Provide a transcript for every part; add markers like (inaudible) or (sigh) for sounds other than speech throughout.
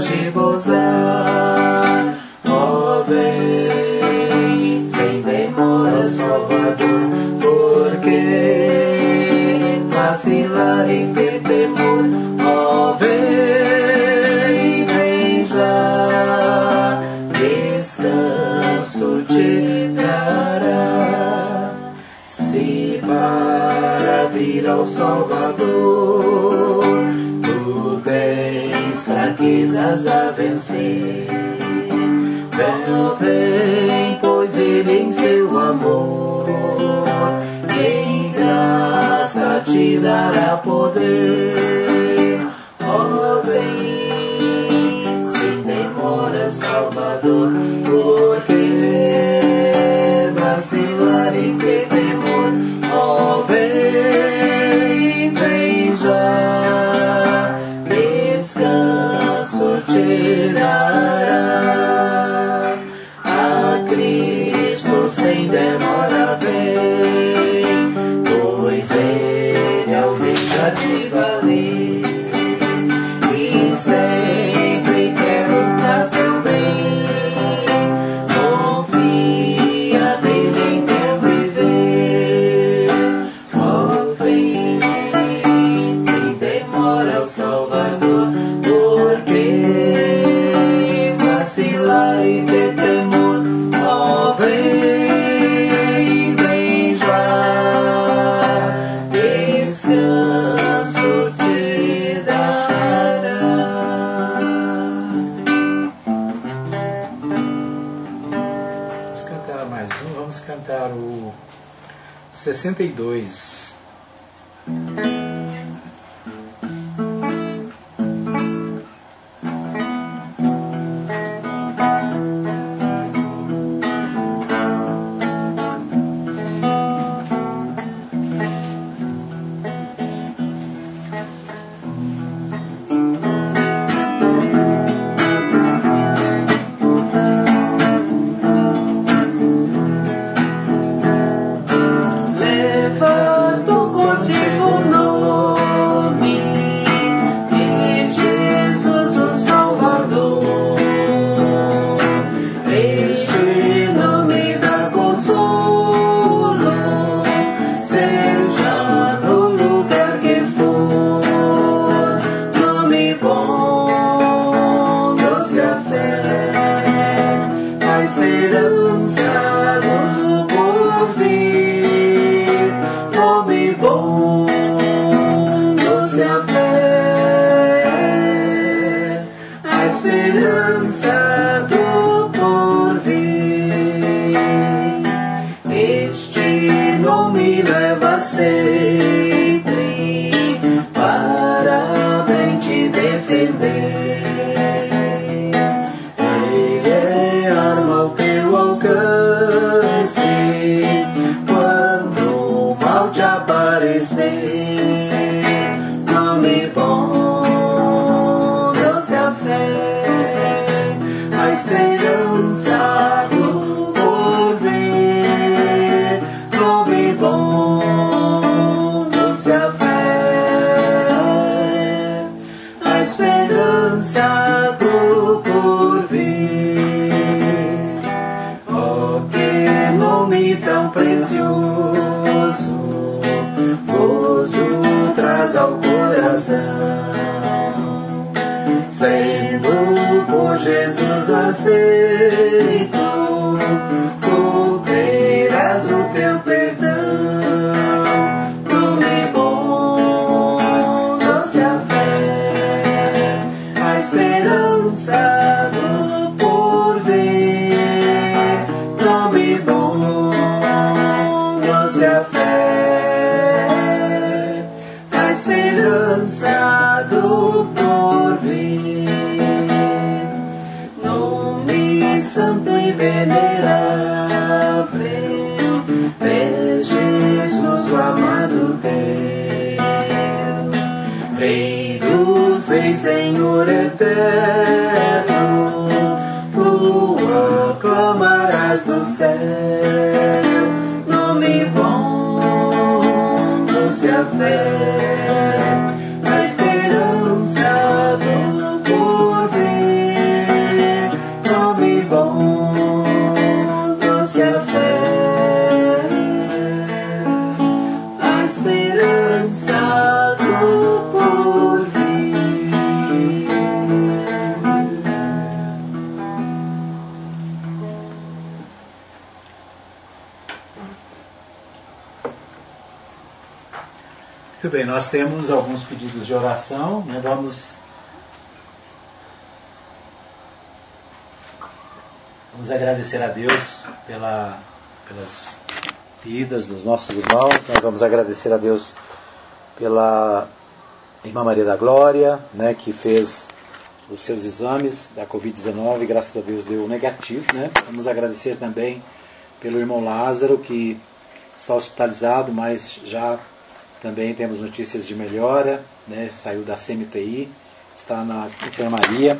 de gozar. Ó, oh, vem, sem demora, Salvador, porque vacilar em ter temor. Ó, oh, vem, vem já, descanso te dará. Se para vir ao Salvador, tu tens é minhas fraquezas a vencer. Vem, vem, pois Ele em seu amor, em graça te dará poder. Oh, vem, sem demora, Salvador, porque in the Jesus aceitou. Venerável, é Jesus o amado Deus, Rei dos Reis, Senhor eterno, tu aclamarás do céu, nome bom, doce a fé, Muito bem, nós temos alguns pedidos de oração, né? Vamos Vamos agradecer a Deus pela, pelas vidas dos nossos irmãos. Nós vamos agradecer a Deus pela irmã Maria da Glória, né, que fez os seus exames da Covid-19, graças a Deus deu negativo. Né? Vamos agradecer também pelo irmão Lázaro, que está hospitalizado, mas já também temos notícias de melhora, né? saiu da CMTI, está na enfermaria.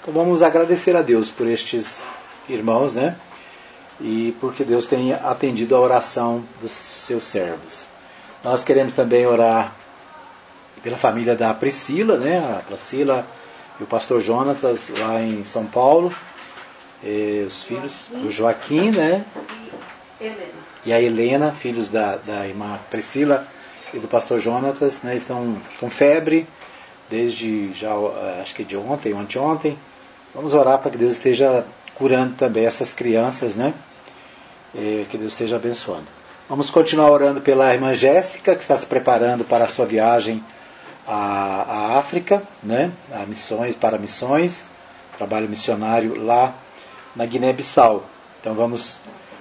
Então vamos agradecer a Deus por estes irmãos, né? E porque Deus tem atendido a oração dos seus servos. Nós queremos também orar pela família da Priscila, né? A Priscila e o pastor Jonatas lá em São Paulo. E os filhos do Joaquim, né? Helena. E a Helena, filhos da, da irmã Priscila e do pastor Jonatas, né? Estão com febre desde já, eh, acho que de ontem anteontem. Vamos orar para que Deus esteja curando também essas crianças, né? E que Deus esteja abençoando. Vamos continuar orando pela irmã Jéssica, que está se preparando para a sua viagem à, à África, né? A missões, para missões, trabalho missionário lá na Guiné-Bissau. Então vamos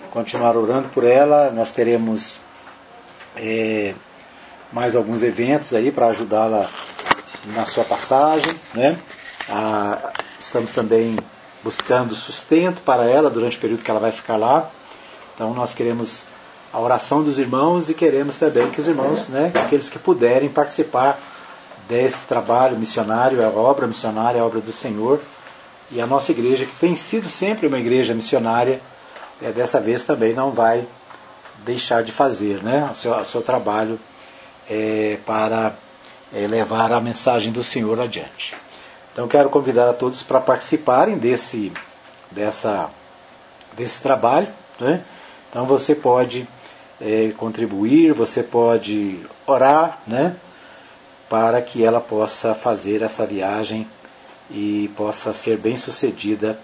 continuar orando por ela. Nós teremos é, mais alguns eventos aí para ajudá-la na sua passagem, né? Ah, estamos também buscando sustento para ela durante o período que ela vai ficar lá. Então nós queremos a oração dos irmãos e queremos também que os irmãos, né, aqueles que puderem participar desse trabalho missionário, a obra missionária, a obra do Senhor. E a nossa igreja, que tem sido sempre uma igreja missionária, é, dessa vez também não vai deixar de fazer né, o, seu, o seu trabalho é, para é, levar a mensagem do Senhor adiante. Então quero convidar a todos para participarem desse, dessa, desse trabalho. Né? Então você pode é, contribuir, você pode orar, né? para que ela possa fazer essa viagem e possa ser bem sucedida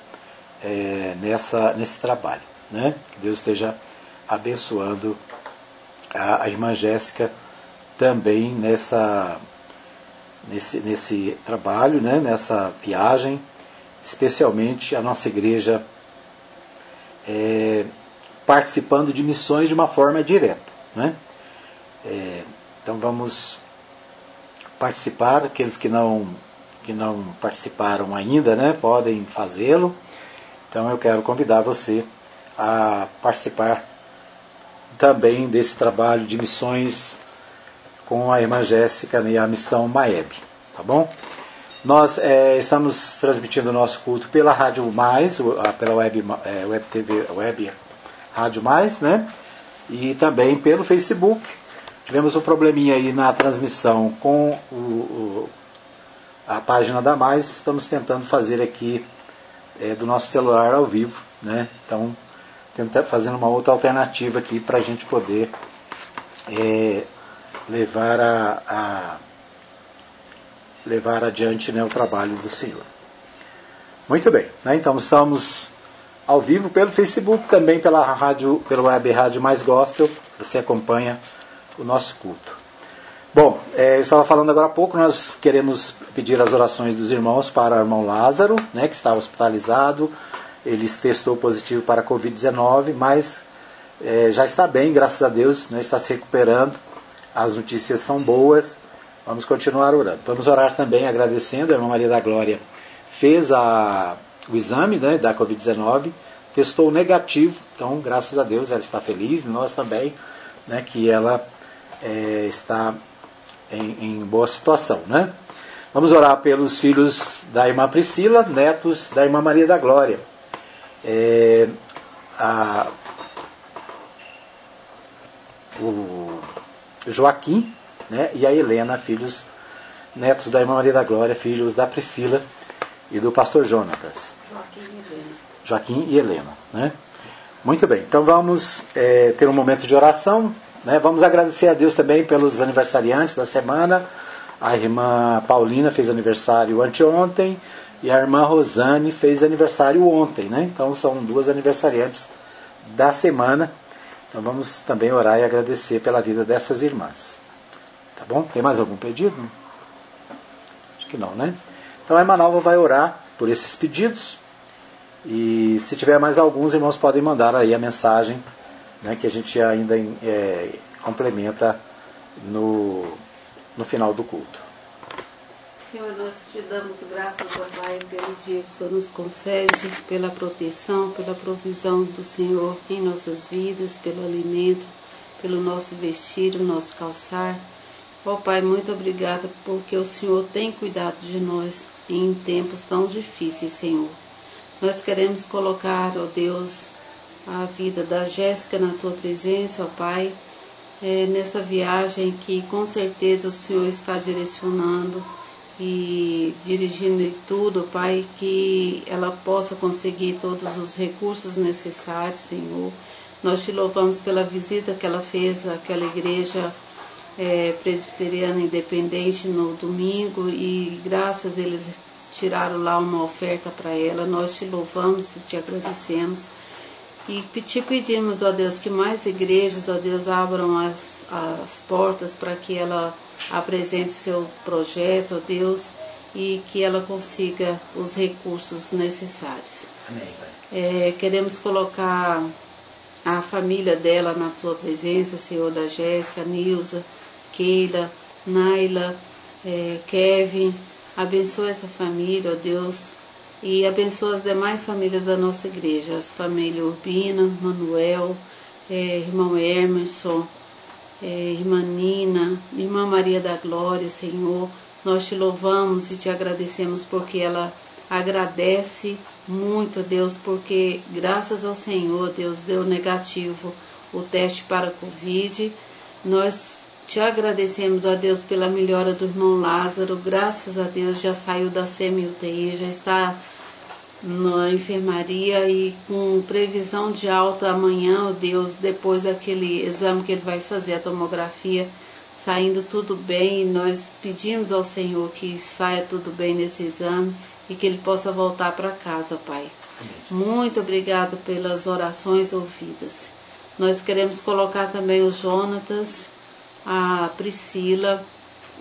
é, nessa, nesse trabalho. Né? Que Deus esteja abençoando a, a irmã Jéssica também nessa, nesse, nesse trabalho, né? nessa viagem, especialmente a nossa igreja é, participando de missões de uma forma direta. Né? É, então vamos participar, aqueles que não, que não participaram ainda, né, podem fazê-lo. Então eu quero convidar você a participar também desse trabalho de missões com a irmã Jéssica e a missão Maeb, tá bom? Nós é, estamos transmitindo o nosso culto pela Rádio Mais, pela Web, é, web TV, Web Rádio Mais, né? E também pelo Facebook. Tivemos um probleminha aí na transmissão com o, o, a página da Mais. Estamos tentando fazer aqui é, do nosso celular ao vivo, né? Então, tentando fazendo uma outra alternativa aqui para a gente poder é, levar a, a, levar adiante né, o trabalho do Senhor. Muito bem, né? então estamos ao vivo pelo Facebook, também pela rádio, pela web rádio Mais Gospel. Você acompanha o nosso culto. Bom, é, eu estava falando agora há pouco, nós queremos pedir as orações dos irmãos para o irmão Lázaro, né, que está hospitalizado. Ele testou positivo para a Covid-19, mas é, já está bem, graças a Deus, né, está se recuperando. As notícias são boas. Vamos continuar orando. Vamos orar também agradecendo. A irmã Maria da Glória fez a, o exame né, da Covid-19, testou negativo, então, graças a Deus, ela está feliz, nós também, né, que ela é, está em, em boa situação, né? Vamos orar pelos filhos da irmã Priscila, netos da irmã Maria da Glória. É, a, o Joaquim né, e a Helena, filhos netos da irmã Maria da Glória, filhos da Priscila e do pastor Jonatas. Joaquim e Helena. Joaquim e Helena. Né? Muito bem, então vamos é, ter um momento de oração. Né? Vamos agradecer a Deus também pelos aniversariantes da semana. A irmã Paulina fez aniversário anteontem e a irmã Rosane fez aniversário ontem. Né? Então são duas aniversariantes da semana. Então vamos também orar e agradecer pela vida dessas irmãs. Tá bom? Tem mais algum pedido? Acho que não, né? Então a irmã Nalva vai orar por esses pedidos. E se tiver mais alguns, irmãos podem mandar aí a mensagem né, que a gente ainda é, complementa no, no final do culto. Senhor, nós te damos graças, ó Pai, pelo dia que o Senhor nos concede, pela proteção, pela provisão do Senhor em nossas vidas, pelo alimento, pelo nosso vestir, o nosso calçar. Ó Pai, muito obrigada porque o Senhor tem cuidado de nós em tempos tão difíceis, Senhor. Nós queremos colocar, ó Deus, a vida da Jéssica na tua presença, ó Pai, é, nessa viagem que com certeza o Senhor está direcionando e dirigindo tudo, Pai, que ela possa conseguir todos os recursos necessários, Senhor. Nós te louvamos pela visita que ela fez àquela igreja é, presbiteriana independente no domingo e graças eles tiraram lá uma oferta para ela. Nós te louvamos e te agradecemos. E te pedimos, ó Deus, que mais igrejas, ó Deus, abram as, as portas para que ela apresente seu projeto, ó Deus, e que ela consiga os recursos necessários. Amém. É, queremos colocar a família dela na tua presença, Senhor, da Jéssica, Nilza, Keila, Naila, é, Kevin. Abençoa essa família, ó Deus, e abençoa as demais famílias da nossa igreja, as famílias Urbina, Manuel, é, irmão Emerson, é, irmã Nina, irmã Maria da Glória, Senhor. Nós te louvamos e te agradecemos porque ela agradece muito, Deus, porque graças ao Senhor, Deus deu negativo o teste para a Covid. Nós te agradecemos, ó Deus, pela melhora do irmão Lázaro. Graças a Deus já saiu da semi-UTI, já está na enfermaria e com previsão de alta amanhã, ó Deus, depois daquele exame que ele vai fazer, a tomografia, saindo tudo bem. Nós pedimos ao Senhor que saia tudo bem nesse exame e que ele possa voltar para casa, Pai. Muito obrigado pelas orações ouvidas. Nós queremos colocar também o Jonatas, a Priscila,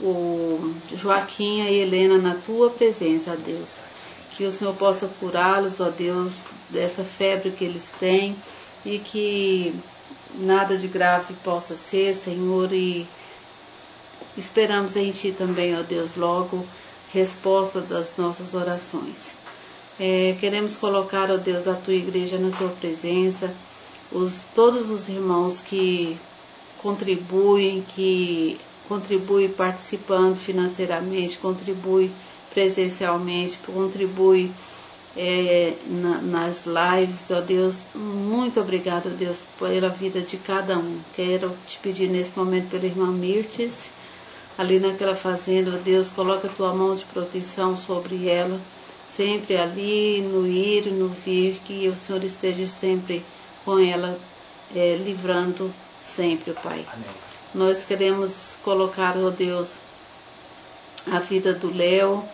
o Joaquim e a Helena na tua presença, Deus que o Senhor possa curá-los, ó Deus, dessa febre que eles têm e que nada de grave possa ser, Senhor, e esperamos em Ti também, ó Deus, logo resposta das nossas orações. É, queremos colocar, ó Deus, a Tua igreja na Tua presença, os, todos os irmãos que contribuem, que contribuem participando financeiramente, contribuem presencialmente, contribui é, na, nas lives, ó Deus. Muito obrigado, Deus, pela vida de cada um. Quero te pedir nesse momento pela irmã Mirtes, ali naquela fazenda, ó Deus, coloca a tua mão de proteção sobre ela, sempre ali, no ir e no vir, que o Senhor esteja sempre com ela, é, livrando sempre, Pai. Amém. Nós queremos colocar, ó Deus, a vida do Léo,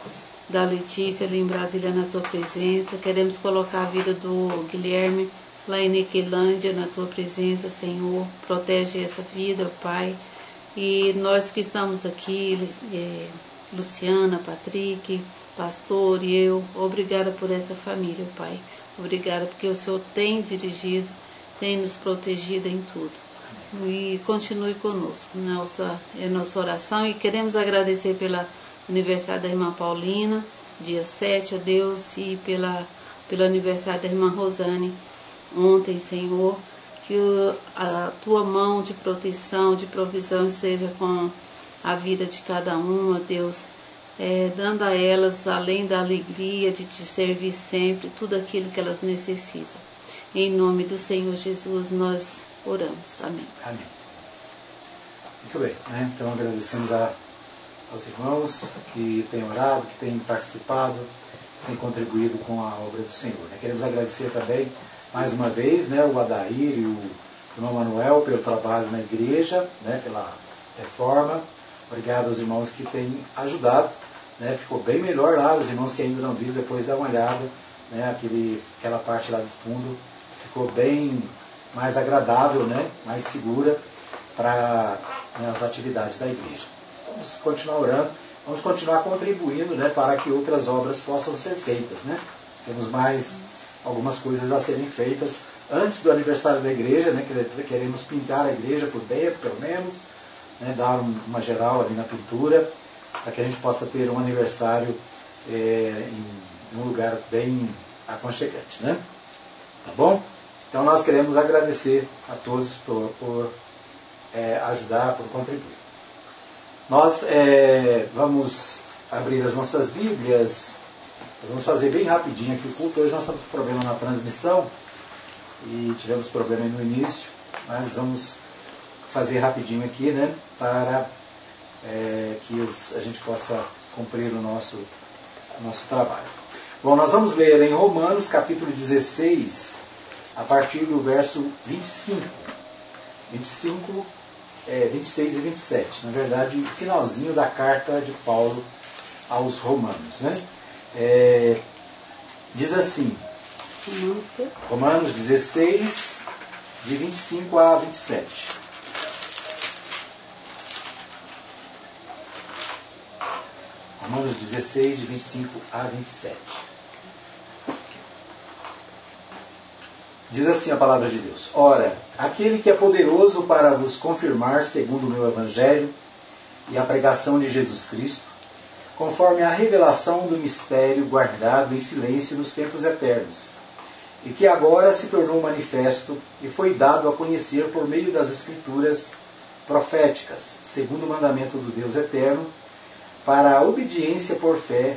da Letícia ali em Brasília na tua presença. Queremos colocar a vida do Guilherme lá em Niquelândia na tua presença, Senhor. Protege essa vida, Pai. E nós que estamos aqui, é, Luciana, Patrick, pastor e eu, obrigada por essa família, Pai. Obrigada porque o Senhor tem dirigido, tem nos protegido em tudo. E continue conosco. Nossa, é nossa oração e queremos agradecer pela aniversário da irmã Paulina, dia 7, a Deus, e pela, pelo aniversário da irmã Rosane, ontem, Senhor. Que o, a tua mão de proteção, de provisão esteja com a vida de cada uma, Deus é, dando a elas, além da alegria de te servir sempre, tudo aquilo que elas necessitam. Em nome do Senhor Jesus, nós oramos. Amém. Amém. Muito bem, né? então agradecemos a, aos irmãos que têm orado, que têm participado, que têm contribuído com a obra do Senhor. Né? Queremos agradecer também, mais uma vez, né, o Adair e o irmão Manuel pelo trabalho na igreja, né, pela reforma. Obrigado aos irmãos que têm ajudado né, ficou bem melhor lá, os irmãos que ainda não viram, depois dá uma olhada, né, aquele, aquela parte lá do fundo ficou bem mais agradável, né, mais segura para né, as atividades da igreja. Vamos continuar orando, vamos continuar contribuindo né, para que outras obras possam ser feitas. Né? Temos mais algumas coisas a serem feitas antes do aniversário da igreja, né, queremos pintar a igreja por dentro, pelo menos, né, dar uma geral ali na pintura para que a gente possa ter um aniversário é, em um lugar bem aconchegante. Né? Tá bom? Então nós queremos agradecer a todos por, por é, ajudar, por contribuir. Nós é, vamos abrir as nossas Bíblias. Nós vamos fazer bem rapidinho aqui o culto. Hoje nós estamos com problema na transmissão e tivemos problema no início, mas vamos fazer rapidinho aqui, né? Para é, que os, a gente possa cumprir o nosso, o nosso trabalho. Bom, nós vamos ler em Romanos capítulo 16, a partir do verso 25. 25, é, 26 e 27. Na verdade, finalzinho da carta de Paulo aos Romanos. Né? É, diz assim, Romanos 16, de 25 a 27. Romanos 16, de 25 a 27. Diz assim a palavra de Deus: Ora, aquele que é poderoso para vos confirmar, segundo o meu evangelho e a pregação de Jesus Cristo, conforme a revelação do mistério guardado em silêncio nos tempos eternos, e que agora se tornou manifesto e foi dado a conhecer por meio das Escrituras proféticas, segundo o mandamento do Deus eterno para a obediência por fé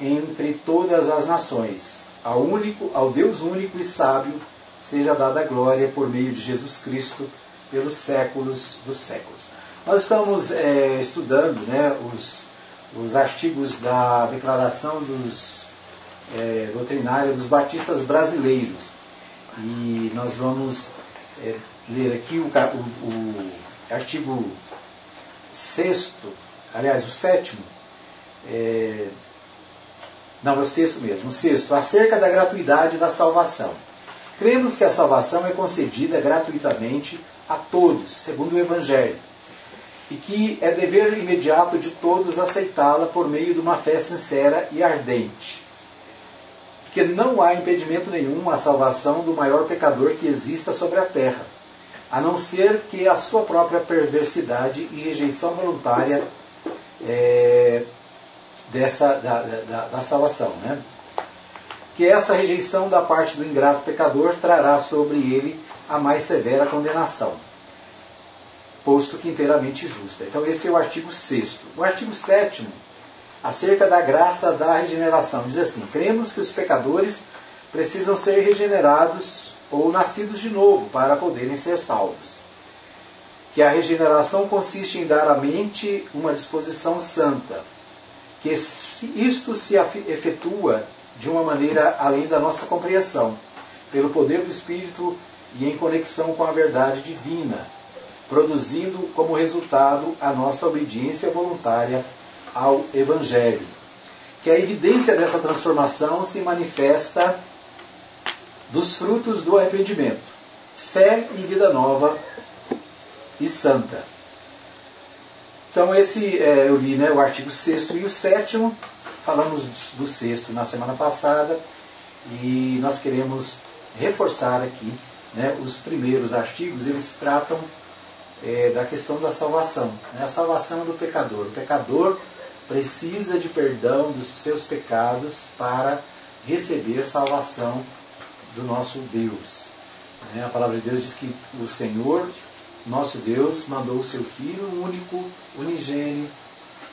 entre todas as nações. Ao, único, ao Deus único e sábio seja dada a glória por meio de Jesus Cristo pelos séculos dos séculos. Nós estamos é, estudando né, os, os artigos da Declaração dos, é, Doutrinária dos Batistas Brasileiros. E nós vamos é, ler aqui o, o, o artigo 6 aliás, o sétimo, é, não, é o sexto mesmo, o sexto, acerca da gratuidade da salvação. Cremos que a salvação é concedida gratuitamente a todos, segundo o Evangelho, e que é dever imediato de todos aceitá-la por meio de uma fé sincera e ardente. Que não há impedimento nenhum à salvação do maior pecador que exista sobre a terra, a não ser que a sua própria perversidade e rejeição voluntária é, dessa, da, da, da salvação. Né? Que essa rejeição da parte do ingrato pecador trará sobre ele a mais severa condenação, posto que inteiramente justa. Então, esse é o artigo 6. O artigo 7, acerca da graça da regeneração, diz assim: Cremos que os pecadores precisam ser regenerados ou nascidos de novo para poderem ser salvos que a regeneração consiste em dar à mente uma disposição santa, que isto se efetua de uma maneira além da nossa compreensão, pelo poder do Espírito e em conexão com a verdade divina, produzindo como resultado a nossa obediência voluntária ao Evangelho. Que a evidência dessa transformação se manifesta dos frutos do arrependimento, fé e vida nova e santa. Então esse é, eu li né, o artigo 6 e o 7 falamos do sexto na semana passada e nós queremos reforçar aqui né, os primeiros artigos, eles tratam é, da questão da salvação, né, a salvação do pecador. O pecador precisa de perdão dos seus pecados para receber salvação do nosso Deus. Né, a palavra de Deus diz que o Senhor, nosso Deus, mandou o seu Filho único, unigênio,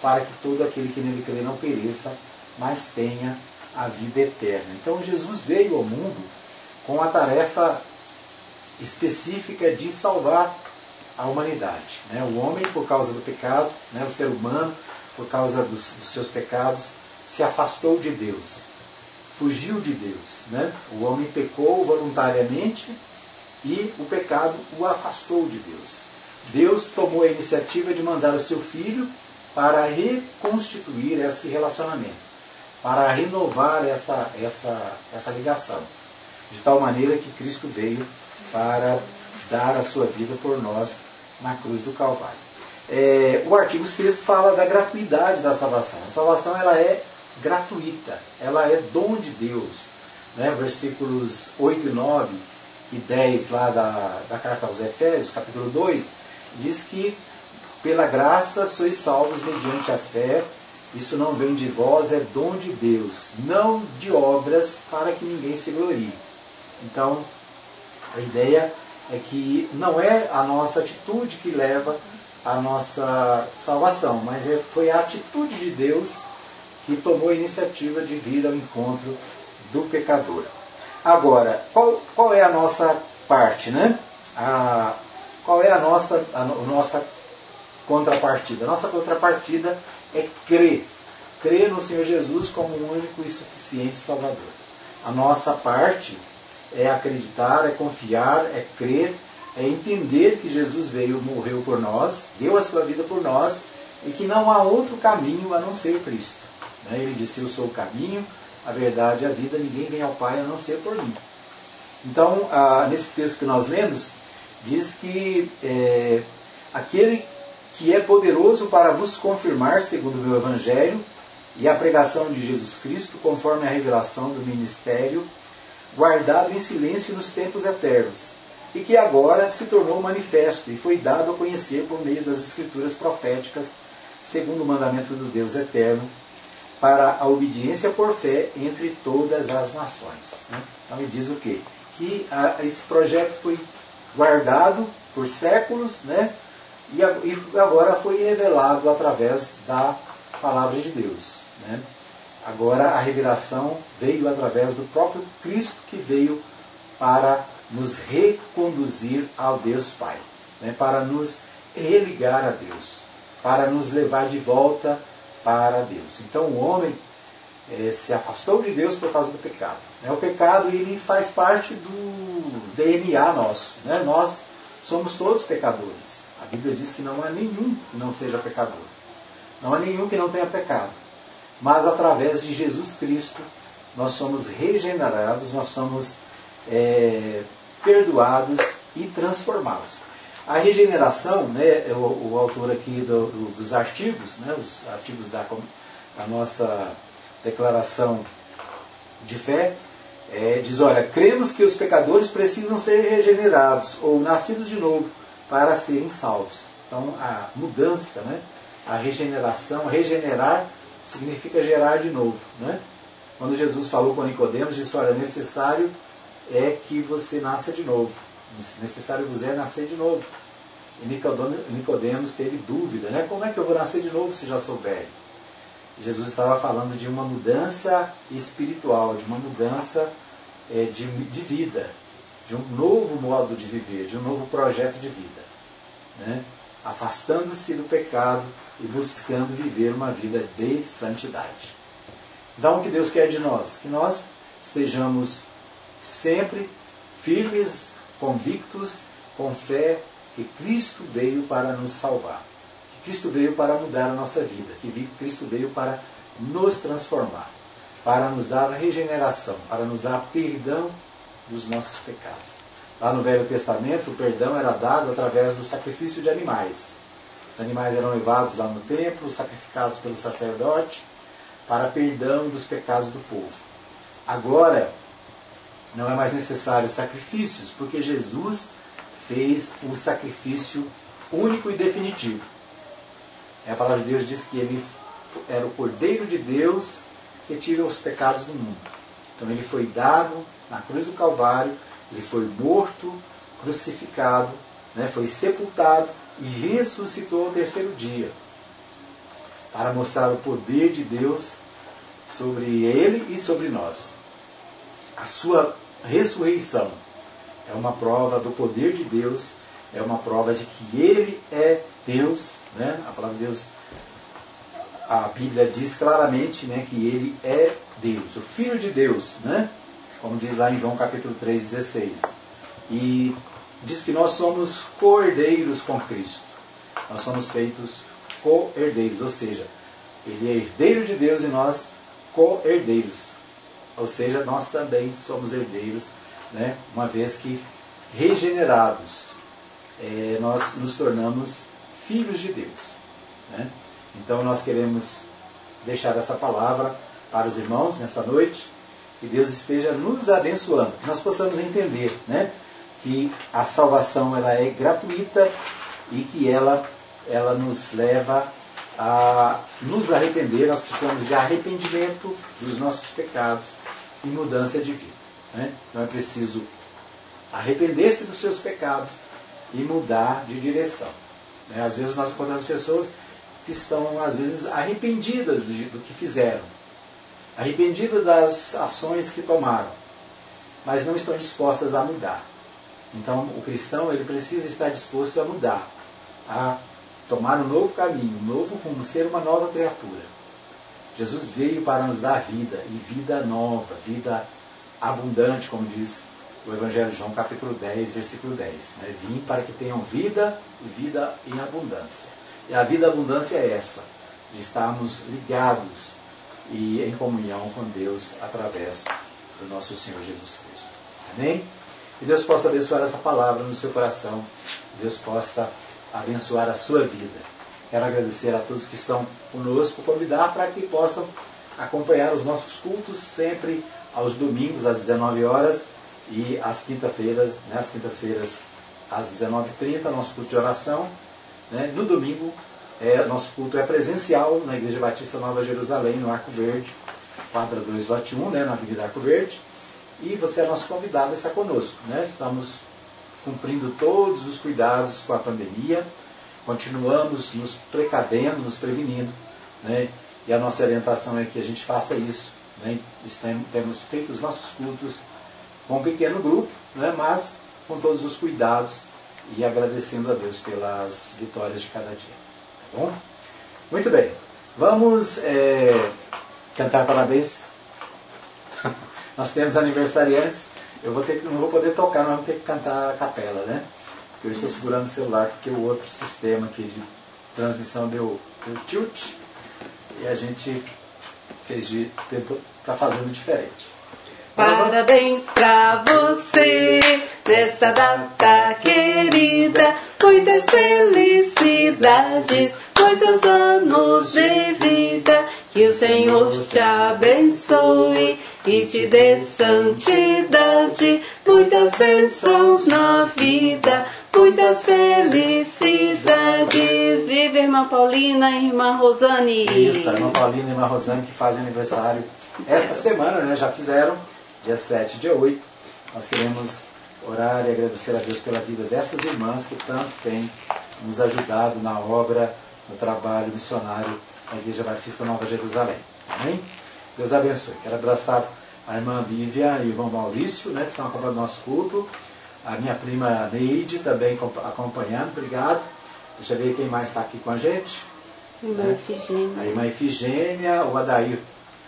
para que todo aquele que nele crê não pereça, mas tenha a vida eterna. Então Jesus veio ao mundo com a tarefa específica de salvar a humanidade. Né? O homem, por causa do pecado, né? o ser humano, por causa dos, dos, seus pecados, se afastou de Deus, fugiu de Deus. Né? O homem pecou voluntariamente e o pecado o afastou de Deus. Deus tomou a iniciativa de mandar o seu filho para reconstituir esse relacionamento para renovar essa, essa, essa ligação. De tal maneira que Cristo veio para dar a sua vida por nós na cruz do Calvário. É, o artigo 6 fala da gratuidade da salvação. A salvação ela é gratuita, ela é dom de Deus. Né? Versículos 8 e 9 e 10 lá da, da carta aos Efésios, capítulo 2, diz que pela graça sois salvos mediante a fé, isso não vem de vós, é dom de Deus, não de obras para que ninguém se glorie. Então, a ideia é que não é a nossa atitude que leva à nossa salvação, mas é, foi a atitude de Deus que tomou a iniciativa de vir ao encontro do pecador. Agora, qual, qual é a nossa parte, né? A, qual é a nossa, a, a nossa contrapartida? A nossa contrapartida é crer. Crer no Senhor Jesus como o único e suficiente Salvador. A nossa parte é acreditar, é confiar, é crer, é entender que Jesus veio, morreu por nós, deu a sua vida por nós e que não há outro caminho a não ser Cristo. Né? Ele disse: Eu sou o caminho, a verdade e a vida, ninguém vem ao Pai a não ser por mim. Então, nesse texto que nós lemos, diz que é, aquele que é poderoso para vos confirmar, segundo o meu Evangelho, e a pregação de Jesus Cristo, conforme a revelação do ministério, guardado em silêncio nos tempos eternos, e que agora se tornou manifesto e foi dado a conhecer por meio das escrituras proféticas, segundo o mandamento do Deus eterno, para a obediência por fé entre todas as nações. Né? Então ele diz o quê? Que a, esse projeto foi guardado por séculos, né? e agora foi revelado através da palavra de Deus. Né? Agora a revelação veio através do próprio Cristo que veio para nos reconduzir ao Deus Pai, né? para nos religar a Deus, para nos levar de volta para Deus. Então o homem é, se afastou de Deus por causa do pecado. Né? O pecado ele faz parte do DNA nosso. Né? Nós somos todos pecadores. A Bíblia diz que não há nenhum que não seja pecador. Não há nenhum que não tenha pecado. Mas através de Jesus Cristo, nós somos regenerados, nós somos é, perdoados e transformados. A regeneração, né, o, o autor aqui do, do, dos artigos, né, os artigos da, da nossa declaração de fé, é, diz: olha, cremos que os pecadores precisam ser regenerados ou nascidos de novo para serem salvos. Então, a mudança, né? a regeneração, regenerar significa gerar de novo. Né? Quando Jesus falou com Nicodemos, disse, olha, necessário é que você nasça de novo. Necessário vos é nascer de novo. E Nicodemos teve dúvida, né? Como é que eu vou nascer de novo se já sou velho? Jesus estava falando de uma mudança espiritual, de uma mudança é, de, de vida, de um novo modo de viver, de um novo projeto de vida. Né? Afastando-se do pecado e buscando viver uma vida de santidade. Então, o que Deus quer de nós? Que nós estejamos sempre firmes, convictos, com fé que Cristo veio para nos salvar, que Cristo veio para mudar a nossa vida, que Cristo veio para nos transformar, para nos dar regeneração, para nos dar perdão dos nossos pecados. Lá no Velho Testamento, o perdão era dado através do sacrifício de animais. animais eram levados lá no templo, sacrificados pelo sacerdote, para perdão dos pecados do povo. Agora, não é mais necessário sacrifícios, porque Jesus fez o sacrifício único e definitivo. A palavra de Deus diz que ele era o Cordeiro de Deus que tira os pecados do mundo. Então ele foi dado na cruz do Calvário, ele foi morto, crucificado, né, foi sepultado e ressuscitou ao terceiro dia para mostrar o poder de Deus sobre ele e sobre nós. A sua ressurreição é uma prova do poder de Deus, é uma prova de que ele é Deus, né? A palavra de Deus a Bíblia diz claramente né, que ele é Deus, o Filho de Deus, né? como diz lá em João capítulo 3, 16. E diz que nós somos co-herdeiros com Cristo. Nós somos feitos co-herdeiros, ou seja, ele é herdeiro de Deus e nós co-herdeiros. Ou seja, nós também somos herdeiros, né? uma vez que regenerados, é, nós nos tornamos filhos de Deus. Né? Então nós queremos deixar essa palavra para os irmãos nessa noite, que Deus esteja nos abençoando, que nós possamos entender né, que a salvação ela é gratuita e que ela, ela nos leva a nos arrepender, nós precisamos de arrependimento dos nossos pecados e mudança de vida. Né? Então é preciso arrepender-se dos seus pecados e mudar de direção. Né? Às vezes nós encontramos pessoas que estão, às vezes, arrependidas do, do que fizeram, arrependidas das ações que tomaram, mas não estão dispostas a mudar. Então, o cristão ele precisa estar disposto a mudar, a tomar um novo caminho, um novo rumo, ser uma nova criatura. Jesus veio para nos dar vida, e vida nova, vida abundante, como diz o Evangelho de João, capítulo 10, versículo 10. Né? Vim para que tenham vida e vida em abundância. E a vida abundância é essa, de estarmos ligados e em comunhão com Deus através do nosso Senhor Jesus Cristo. Amém? Que Deus possa abençoar essa palavra no seu coração, Deus possa abençoar a sua vida. Quero agradecer a todos que estão conosco, convidar para que possam acompanhar os nossos cultos sempre aos domingos às 19 horas e às quinta-feiras, né, às quintas-feiras às 19h30, nosso culto de oração né? No domingo, é, nosso culto é presencial na Igreja Batista Nova Jerusalém, no Arco Verde, quadra 2, lote 1, né, na Avenida Arco Verde. E você é nosso convidado a estar conosco. Né? Estamos cumprindo todos os cuidados com a pandemia, continuamos nos precavendo, nos prevenindo. Né? E a nossa orientação é que a gente faça isso. Né? Temos feito os nossos cultos com um pequeno grupo, né? mas com todos os cuidados e agradecendo a Deus pelas vitórias de cada dia. Tá bom? Muito bem. Vamos é, cantar parabéns. (laughs) nós temos aniversariantes. Eu vou ter, não vou poder tocar, nós vamos ter que cantar a capela, né? Porque eu estou segurando o celular, porque o outro sistema aqui de transmissão deu, deu tilt. E a gente fez de. está fazendo diferente. Parabéns pra você nesta data querida. Muitas felicidades, muitos anos de vida. Que o Senhor te abençoe e te dê santidade. Muitas bênçãos na vida, muitas felicidades. Viva irmã Paulina e irmã Rosane. Isso, a irmã Paulina e irmã Rosane que fazem aniversário esta semana, né? Já fizeram dia 7 dia 8. Nós queremos orar e agradecer a Deus pela vida dessas irmãs que tanto têm nos ajudado na obra, no trabalho missionário da Igreja Batista Nova Jerusalém. Amém? Deus abençoe. Quero abraçar a irmã Vívia e o irmão Maurício, né, que estão acompanhando o nosso culto. A minha prima Neide também acompanhando. Obrigado. Deixa eu ver quem mais está aqui com a gente. Irmã né? Efigênia. A irmã Efigênia, o Adair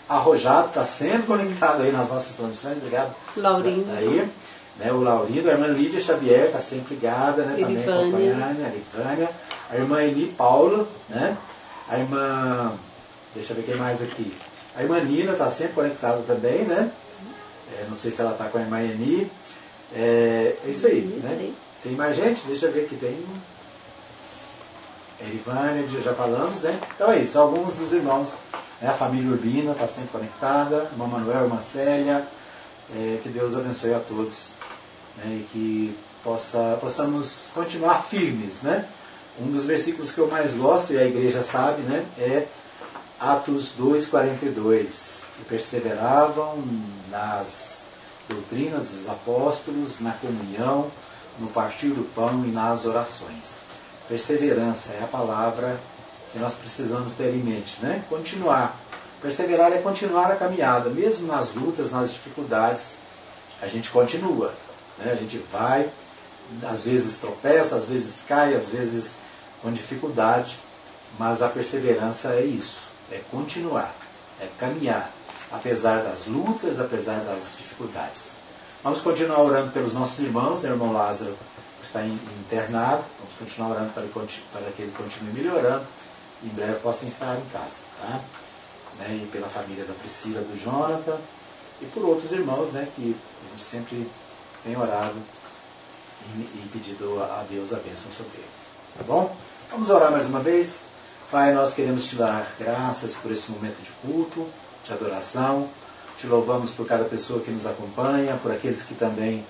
Arrojado está sempre conectado aí nas nossas transmissões. Obrigado. Laurindo. Aí, né, o Laurindo, a irmã Lídia Xavier está sempre ligada, né, também acompanhando, a Rivânia, a irmã Eli Paula, né, a irmã, deixa eu ver quem mais aqui, a irmã Nina está sempre conectada também, né, é, não sei se ela está com a irmã Eni, é, é isso aí, né, tem mais gente? Deixa eu ver aqui, tem Erivânia, já falamos, né? Então é isso, alguns dos irmãos, né? a família Urbina está sempre conectada, irmã Manuel, irmã Célia, é, que Deus abençoe a todos né? e que possa, possamos continuar firmes, né? Um dos versículos que eu mais gosto, e a igreja sabe, né? É Atos 2,42, que perseveravam nas doutrinas dos apóstolos, na comunhão, no partir do pão e nas orações. Perseverança é a palavra que nós precisamos ter em mente, né? Continuar. Perseverar é continuar a caminhada, mesmo nas lutas, nas dificuldades, a gente continua. Né? A gente vai, às vezes tropeça, às vezes cai, às vezes com dificuldade, mas a perseverança é isso, é continuar, é caminhar, apesar das lutas, apesar das dificuldades. Vamos continuar orando pelos nossos irmãos, né? o irmão Lázaro está internado, vamos continuar orando para, para que ele continue melhorando e em breve possa estar em casa. Tá? Né? E pela família da Priscila, do Jonathan e por outros irmãos né? que a gente sempre tem orado e, e pedido a Deus a bênção sobre eles. Tá bom? Vamos orar mais uma vez. Pai, nós queremos te dar graças por esse momento de culto, de adoração. Te louvamos por cada pessoa que nos acompanha, por aqueles que também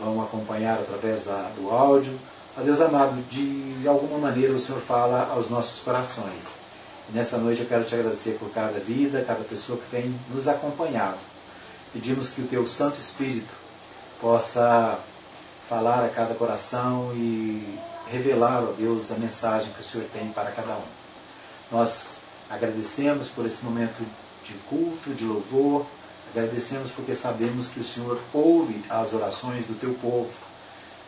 vão acompanhar através da, do áudio. A Deus amado, de alguma maneira o Senhor fala aos nossos corações. E nessa noite eu quero te agradecer por cada vida, cada pessoa que tem nos acompanhado. Pedimos que o teu Santo Espírito possa falar a cada coração e revelar, ó Deus, a mensagem que o Senhor tem para cada um. Nós agradecemos por esse momento de culto, de louvor, Agradecemos porque sabemos que o Senhor ouve as orações do teu povo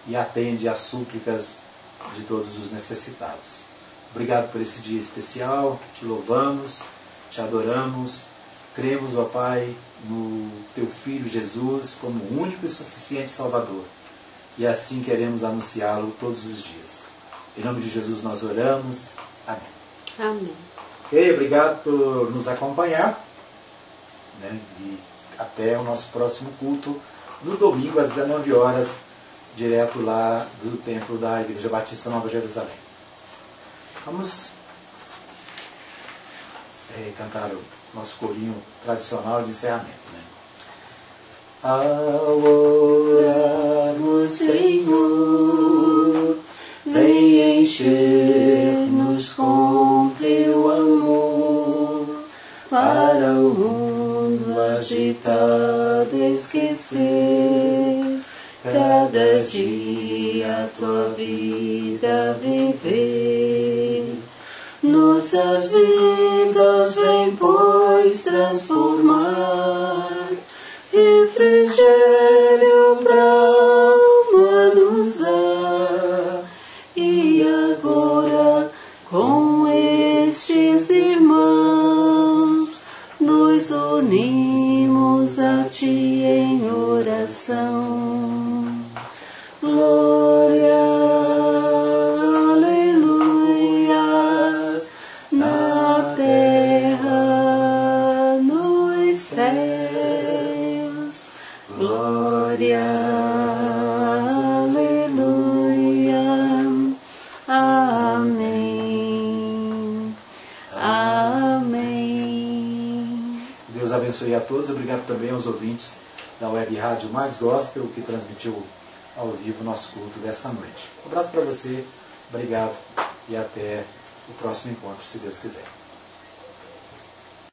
e atende às súplicas de todos os necessitados. Obrigado por esse dia especial, te louvamos, te adoramos, cremos, ó Pai, no teu Filho Jesus como único e suficiente Salvador. E assim queremos anunciá-lo todos os dias. Em nome de Jesus nós oramos. Amém. Amém. Ok, obrigado por nos acompanhar. Né? E até o nosso próximo culto, no domingo às 19 horas, direto lá do templo da Igreja Batista Nova Jerusalém. Vamos é, cantar o nosso corinho tradicional de encerramento. Né? Ao orarmos, Senhor, vem encher-nos com teu amor para o mundo agitado esquecer. Cada dia a tua vida viver. Nossas vidas vem, pois, transformar. Refrigério pra Também aos ouvintes da Web Rádio Mais Gospel, que transmitiu ao vivo nosso culto dessa noite. Um abraço para você, obrigado e até o próximo encontro, se Deus quiser.